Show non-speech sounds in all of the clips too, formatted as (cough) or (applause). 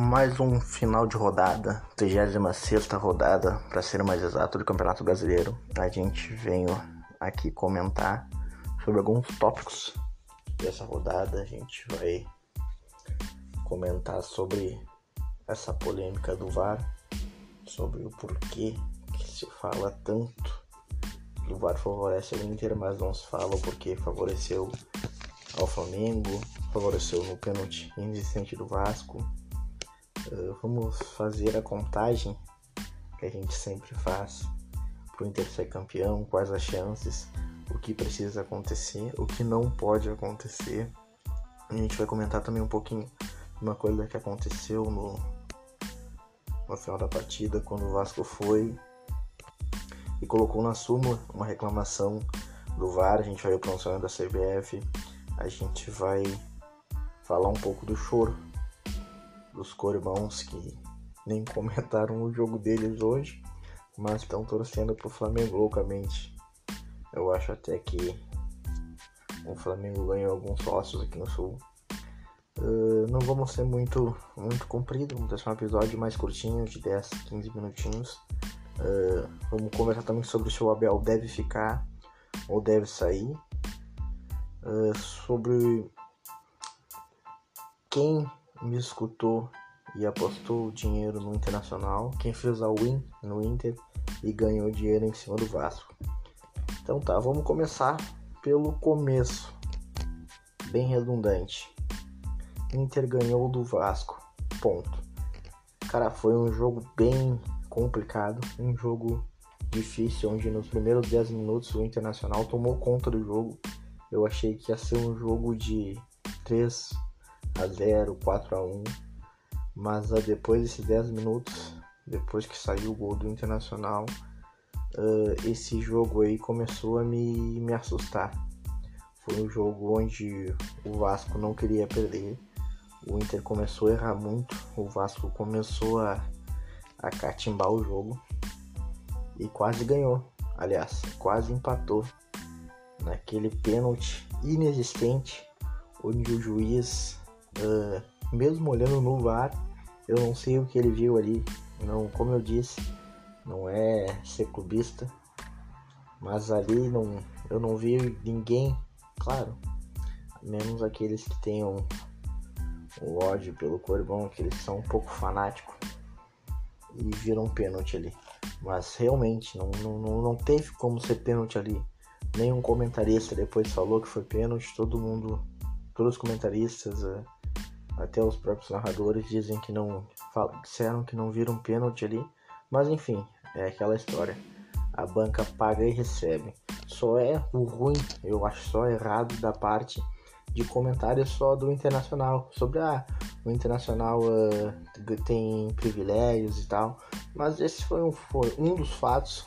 Mais um final de rodada, 36 rodada, para ser mais exato, do Campeonato Brasileiro. A gente veio aqui comentar sobre alguns tópicos dessa rodada. A gente vai comentar sobre essa polêmica do VAR, sobre o porquê que se fala tanto que o VAR favorece o Inter, mas não se fala o porquê favoreceu ao Flamengo, favoreceu no pênalti inexistente do Vasco. Uh, vamos fazer a contagem que a gente sempre faz para o Inter ser campeão, quais as chances, o que precisa acontecer, o que não pode acontecer. A gente vai comentar também um pouquinho uma coisa que aconteceu no, no final da partida, quando o Vasco foi e colocou na súmula uma reclamação do VAR. A gente vai o pronunciamento da CBF, a gente vai falar um pouco do choro dos coribãos que nem (laughs) comentaram o jogo deles hoje, mas estão torcendo pro Flamengo loucamente. Eu acho até que o Flamengo ganhou alguns sócios aqui no Sul. Uh, não vamos ser muito, muito comprido, vamos deixar um episódio mais curtinho, de 10, 15 minutinhos. Uh, vamos conversar também sobre se o Abel deve ficar ou deve sair. Uh, sobre quem me escutou e apostou dinheiro no Internacional, quem fez a win no Inter e ganhou dinheiro em cima do Vasco. Então tá, vamos começar pelo começo, bem redundante. Inter ganhou do Vasco, ponto. Cara, foi um jogo bem complicado, um jogo difícil, onde nos primeiros 10 minutos o Internacional tomou conta do jogo. Eu achei que ia ser um jogo de 3 a 0, 4 a 1, mas uh, depois desses 10 minutos, depois que saiu o gol do Internacional, uh, esse jogo aí começou a me, me assustar. Foi um jogo onde o Vasco não queria perder, o Inter começou a errar muito, o Vasco começou a, a catimbar o jogo. E quase ganhou. Aliás, quase empatou. Naquele pênalti inexistente onde o juiz Uh, mesmo olhando no VAR, eu não sei o que ele viu ali. Não, como eu disse, não é ser clubista, mas ali não, eu não vi ninguém, claro, menos aqueles que tenham o ódio pelo Corbão, que eles são um pouco fanáticos e viram um pênalti ali. Mas realmente não, não, não teve como ser pênalti ali. Nenhum comentarista depois falou que foi pênalti, todo mundo, todos os comentaristas. Uh, até os próprios narradores dizem que não disseram que não viram pênalti ali, mas enfim, é aquela história. A banca paga e recebe. Só é o ruim, eu acho só errado da parte de comentários só do Internacional sobre ah, o Internacional uh, tem privilégios e tal, mas esse foi um, foi um dos fatos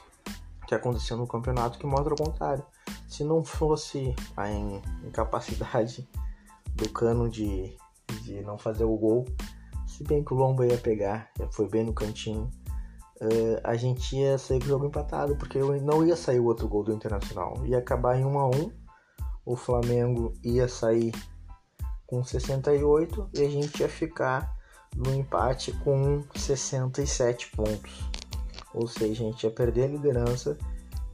que aconteceu no campeonato que mostra o contrário. Se não fosse a incapacidade do cano de de não fazer o gol. Se bem que o Lomba ia pegar, foi bem no cantinho. Uh, a gente ia sair com o jogo empatado, porque não ia sair o outro gol do Internacional. Ia acabar em 1 a 1 O Flamengo ia sair com 68 e a gente ia ficar no empate com 67 pontos. Ou seja, a gente ia perder a liderança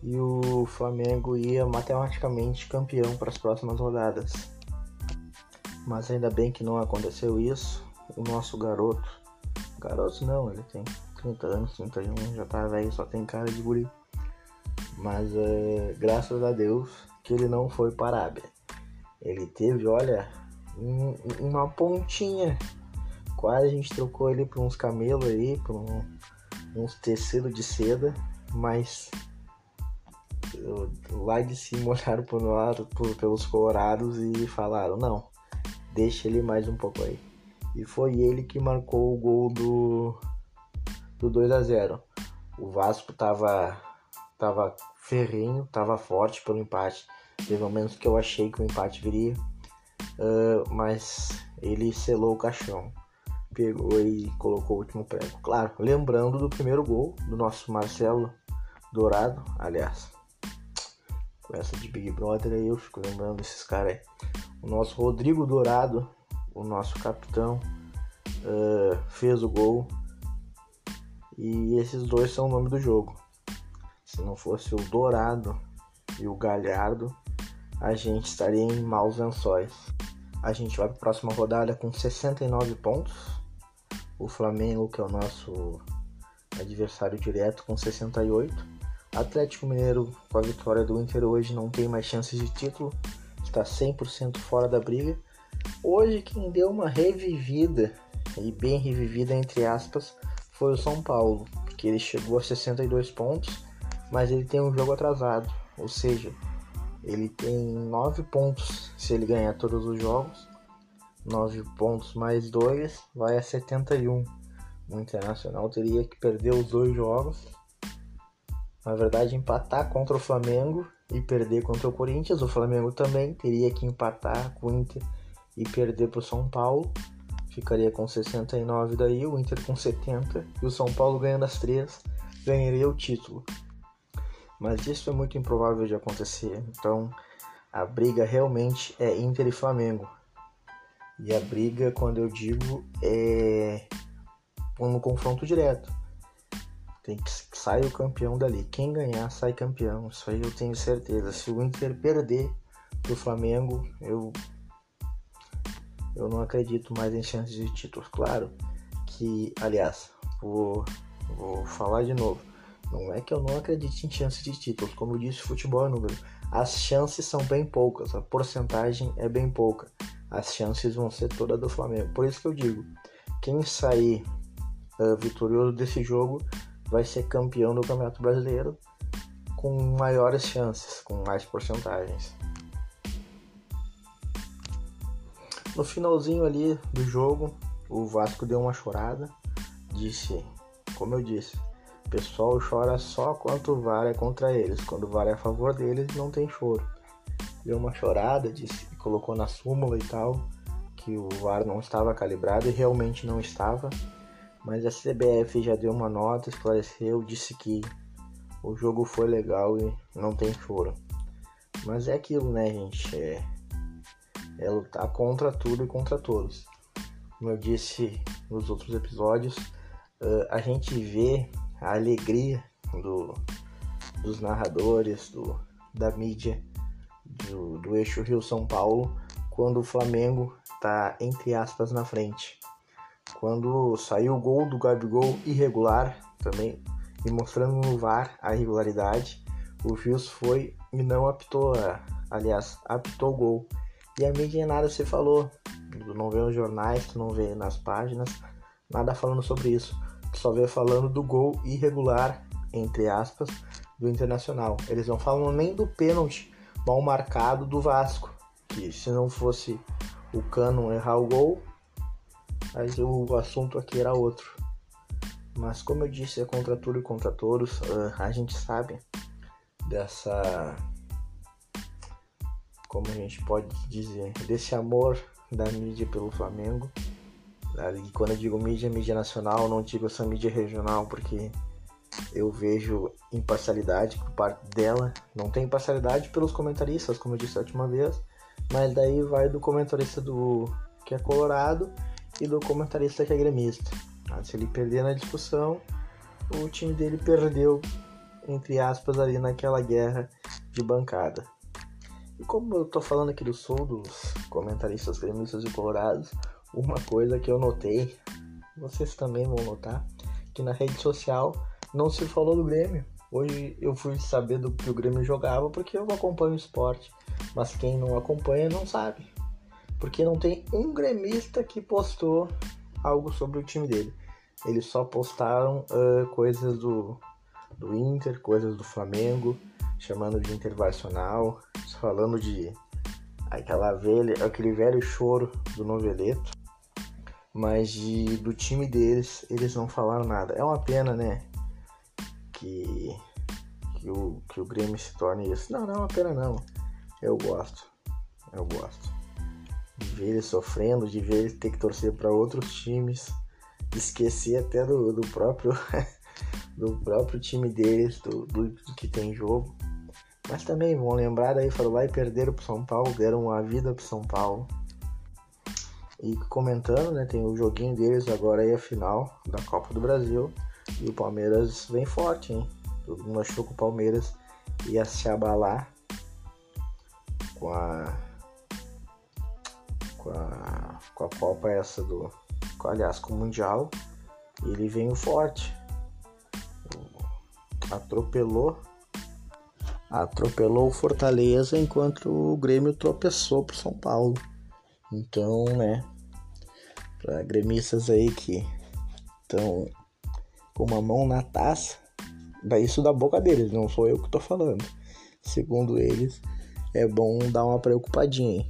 e o Flamengo ia matematicamente campeão para as próximas rodadas. Mas ainda bem que não aconteceu isso. O nosso garoto, garoto não, ele tem 30 anos, 31, já tá velho, só tem cara de guri. Mas é, graças a Deus que ele não foi para a Arábia. Ele teve, olha, um, uma pontinha. Quase a gente trocou ele por uns camelos aí, por um, uns tecidos de seda, mas lá de cima (laughs) olharam pro lado, pelos colorados e falaram, não, deixa ele mais um pouco aí. E foi ele que marcou o gol do, do 2 a 0 O Vasco tava, tava ferrinho, tava forte pelo empate. Pelo menos que eu achei que o empate viria. Uh, mas ele selou o caixão. Pegou e colocou o último prego. Claro, lembrando do primeiro gol do nosso Marcelo Dourado. Aliás, com essa de Big Brother aí eu fico lembrando desses caras aí o nosso Rodrigo Dourado, o nosso capitão, uh, fez o gol. E esses dois são o nome do jogo. Se não fosse o Dourado e o Galhardo, a gente estaria em maus lençóis. A gente vai para a próxima rodada com 69 pontos. O Flamengo, que é o nosso adversário direto, com 68. Atlético Mineiro, com a vitória do Inter hoje, não tem mais chances de título. Está 100% fora da briga. Hoje, quem deu uma revivida, e bem revivida entre aspas, foi o São Paulo, porque ele chegou a 62 pontos, mas ele tem um jogo atrasado. Ou seja, ele tem 9 pontos se ele ganhar todos os jogos. 9 pontos mais 2 vai a 71. O Internacional teria que perder os dois jogos. Na verdade, empatar contra o Flamengo e perder contra o Corinthians. O Flamengo também teria que empatar com o Inter e perder para o São Paulo. Ficaria com 69 daí, o Inter com 70 e o São Paulo ganhando as três ganharia o título mas isso é muito improvável de acontecer. Então a briga realmente é Inter e Flamengo. E a briga, quando eu digo, é no confronto direto. Tem que sair o campeão dali. Quem ganhar sai campeão. Isso aí eu tenho certeza. Se o Inter perder pro Flamengo, eu eu não acredito mais em chances de títulos. Claro que, aliás, vou, vou falar de novo. Não é que eu não acredite em chances de títulos, como eu disse, futebol é número. As chances são bem poucas, a porcentagem é bem pouca. As chances vão ser todas do Flamengo. Por isso que eu digo, quem sair uh, vitorioso desse jogo vai ser campeão do Campeonato Brasileiro com maiores chances, com mais porcentagens. No finalzinho ali do jogo, o Vasco deu uma chorada, disse, como eu disse, o pessoal chora só quando o VAR é contra eles. Quando o VAR é a favor deles, não tem choro. Deu uma chorada, disse, colocou na súmula e tal, que o VAR não estava calibrado e realmente não estava. Mas a CBF já deu uma nota, esclareceu, disse que o jogo foi legal e não tem choro. Mas é aquilo, né, gente? É, é lutar contra tudo e contra todos. Como eu disse nos outros episódios, uh, a gente vê a alegria do, dos narradores, do, da mídia do, do eixo Rio-São Paulo quando o Flamengo está, entre aspas, na frente. Quando saiu o gol do Gabigol irregular também, e mostrando no VAR a irregularidade, o Rios foi e não apitou, aliás, apitou o gol. E a mídia nada se falou. Tu não vê nos jornais, tu não vê nas páginas, nada falando sobre isso só vê falando do gol irregular, entre aspas, do Internacional. Eles não falam nem do pênalti mal marcado do Vasco, que se não fosse o Cano errar o gol, mas o assunto aqui era outro. Mas como eu disse, é contra tudo e contra todos. Ah, a gente sabe dessa. Como a gente pode dizer? Desse amor da mídia pelo Flamengo. E quando eu digo mídia, mídia nacional, não digo essa mídia regional, porque eu vejo imparcialidade por parte dela. Não tem imparcialidade pelos comentaristas, como eu disse a última vez, mas daí vai do comentarista do que é colorado e do comentarista que é gremista. Ah, se ele perder na discussão, o time dele perdeu, entre aspas, ali naquela guerra de bancada. E como eu tô falando aqui do sul, dos comentaristas gremistas e colorados, uma coisa que eu notei, vocês também vão notar, que na rede social não se falou do Grêmio. Hoje eu fui saber do que o Grêmio jogava porque eu acompanho o esporte, mas quem não acompanha não sabe. Porque não tem um gremista que postou algo sobre o time dele. Eles só postaram uh, coisas do, do Inter, coisas do Flamengo, chamando de Internacional, falando de aquela velha, aquele velho choro do noveleto mas de, do time deles eles não falaram nada. É uma pena, né? Que, que, o, que o Grêmio se torne isso. Não, não é uma pena não. Eu gosto. Eu gosto. De ver eles sofrendo, de ver eles ter que torcer para outros times, esquecer até do, do próprio (laughs) do próprio time deles, do, do, do, que tem jogo. Mas também vão lembrar daí, foram lá e perderam pro São Paulo, deram a vida pro São Paulo. E comentando, né? Tem o joguinho deles agora aí a final da Copa do Brasil. E o Palmeiras vem forte, hein? Todo mundo achou que o Palmeiras ia se abalar com a. com a. com a Copa essa do. Com, aliás, com o Mundial. E ele veio forte. Atropelou. Atropelou o Fortaleza enquanto o Grêmio tropeçou pro São Paulo. Então, né? Para gremistas aí que estão com uma mão na taça, isso da boca deles, não sou eu que tô falando. Segundo eles, é bom dar uma preocupadinha. Hein?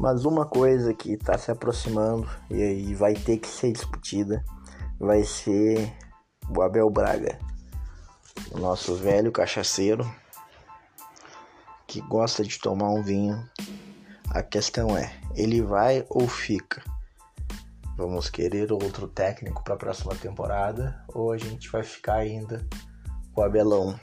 Mas uma coisa que tá se aproximando e aí vai ter que ser discutida vai ser o Abel Braga, o nosso velho cachaceiro que gosta de tomar um vinho. A questão é, ele vai ou fica? Vamos querer outro técnico para a próxima temporada ou a gente vai ficar ainda com o Abelão?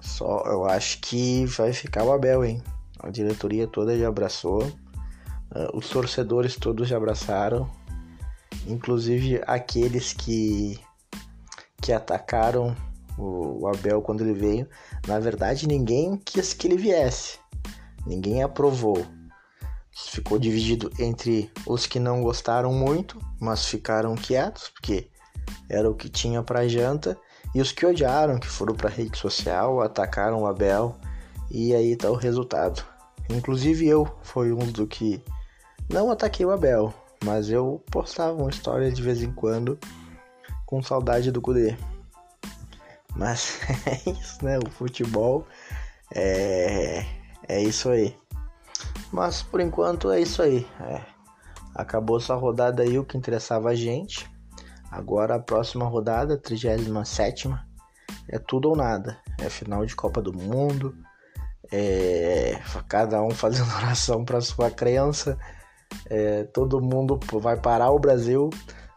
Só eu acho que vai ficar o Abel, hein? A diretoria toda já abraçou, uh, os torcedores todos já abraçaram, inclusive aqueles que que atacaram o Abel quando ele veio. Na verdade, ninguém quis que ele viesse. Ninguém aprovou. Ficou dividido entre os que não gostaram muito, mas ficaram quietos, porque era o que tinha para janta, e os que odiaram, que foram para rede social, atacaram o Abel, e aí tá o resultado. Inclusive eu fui um do que não ataquei o Abel, mas eu postava uma história de vez em quando com saudade do Kudê. Mas (laughs) é isso, né? O futebol é, é isso aí. Mas por enquanto é isso aí. É. Acabou essa rodada aí, o que interessava a gente. Agora a próxima rodada, 37 é tudo ou nada. É final de Copa do Mundo. É cada um fazendo (laughs) oração para sua crença. É, todo mundo vai parar o Brasil,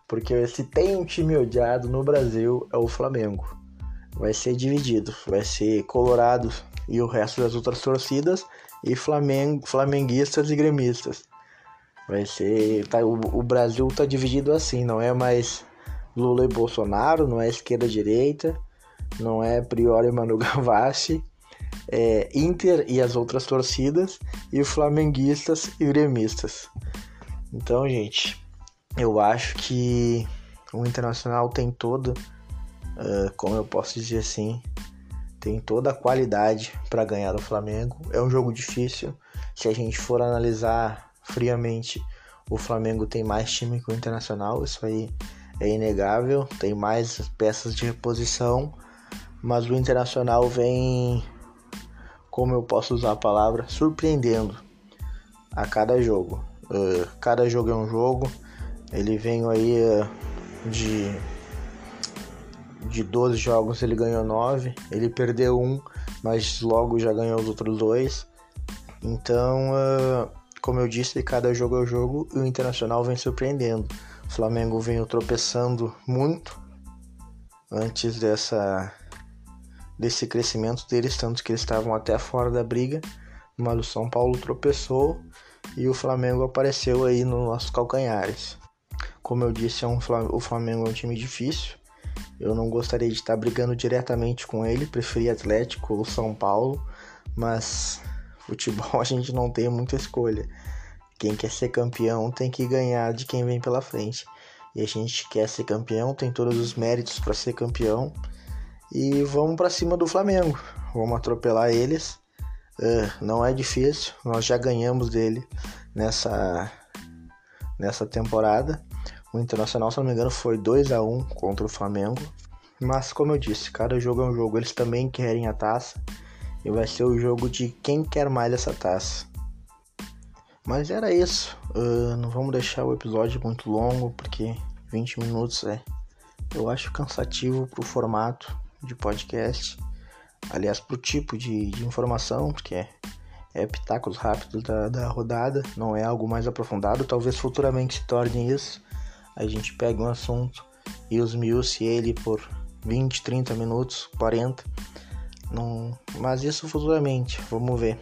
porque se tem um time odiado no Brasil é o Flamengo. Vai ser dividido, vai ser Colorado e o resto das outras torcidas e Flamengo, flamenguistas e gremistas. Vai ser. Tá, o, o Brasil tá dividido assim, não é mais Lula e Bolsonaro, não é esquerda direita, não é Priori e Manu (laughs) Gavassi, é Inter e as outras torcidas, e flamenguistas e gremistas. Então, gente, eu acho que o Internacional tem todo, uh, como eu posso dizer assim, tem toda a qualidade para ganhar o Flamengo. É um jogo difícil. Se a gente for analisar friamente, o Flamengo tem mais time que o Internacional, isso aí é inegável. Tem mais peças de reposição, mas o Internacional vem, como eu posso usar a palavra, surpreendendo a cada jogo. Uh, cada jogo é um jogo. Ele vem aí uh, de de 12 jogos ele ganhou 9, ele perdeu um, mas logo já ganhou os outros dois. Então, uh, como eu disse, cada jogo é o jogo e o Internacional vem surpreendendo. O Flamengo vem tropeçando muito antes dessa desse crescimento deles, tanto que eles estavam até fora da briga, mas o São Paulo tropeçou e o Flamengo apareceu aí nos nossos calcanhares. Como eu disse, é um, o Flamengo é um time difícil, eu não gostaria de estar brigando diretamente com ele, preferi Atlético ou São Paulo, mas futebol (laughs) a gente não tem muita escolha. Quem quer ser campeão tem que ganhar de quem vem pela frente. E a gente quer ser campeão, tem todos os méritos para ser campeão. E vamos para cima do Flamengo. Vamos atropelar eles. Uh, não é difícil, nós já ganhamos dele nessa, nessa temporada. O Internacional, se não me engano, foi 2 a 1 contra o Flamengo. Mas como eu disse, cada jogo é um jogo. Eles também querem a taça. E vai ser o jogo de quem quer mais essa taça. Mas era isso. Uh, não vamos deixar o episódio muito longo, porque 20 minutos é. Eu acho cansativo pro formato de podcast. Aliás, pro tipo de, de informação, porque é, é pitacos rápidos da, da rodada, não é algo mais aprofundado. Talvez futuramente se torne isso a gente pega um assunto e esmiuce ele por 20, 30 minutos, 40. Não... Mas isso futuramente, vamos ver.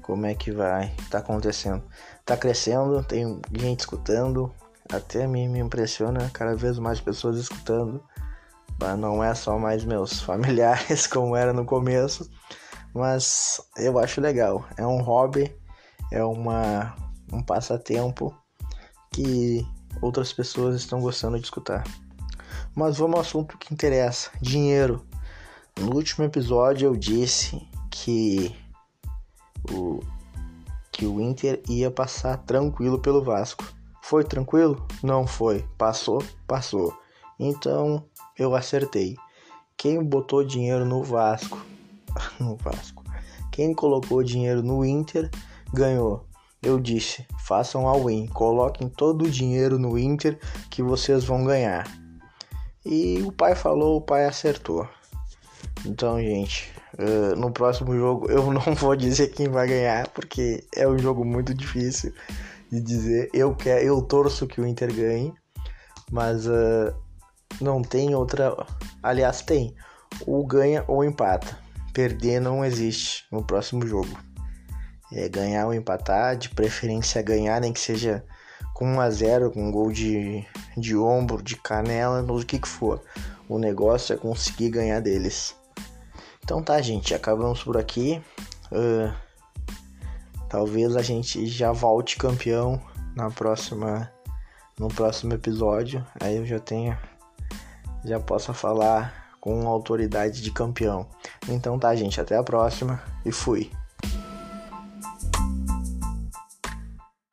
como é que vai tá acontecendo. Tá crescendo, tem gente escutando, até me, me impressiona cada vez mais pessoas escutando. Não é só mais meus (laughs) familiares como era no começo, mas eu acho legal. É um hobby, é uma, um passatempo que outras pessoas estão gostando de escutar. Mas vamos ao assunto que interessa: dinheiro. No último episódio eu disse que o que o Inter ia passar tranquilo pelo Vasco. Foi tranquilo? Não foi. Passou? Passou. Então eu acertei. Quem botou dinheiro no Vasco? (laughs) no Vasco. Quem colocou dinheiro no Inter ganhou. Eu disse: façam a win, coloquem todo o dinheiro no Inter que vocês vão ganhar. E o pai falou, o pai acertou. Então, gente, uh, no próximo jogo (laughs) eu não vou dizer quem vai ganhar, porque é um jogo muito difícil de dizer. Eu quero, eu torço que o Inter ganhe, mas uh, não tem outra. Aliás, tem. Ou ganha ou empata. Perder não existe no próximo jogo. É ganhar ou empatar, de preferência ganhar, nem que seja com 1 a 0 com um gol de, de ombro, de canela, no que que for. O negócio é conseguir ganhar deles. Então tá, gente, acabamos por aqui. Uh, talvez a gente já volte campeão na próxima no próximo episódio. Aí eu já tenha já possa falar com autoridade de campeão. Então tá, gente, até a próxima e fui.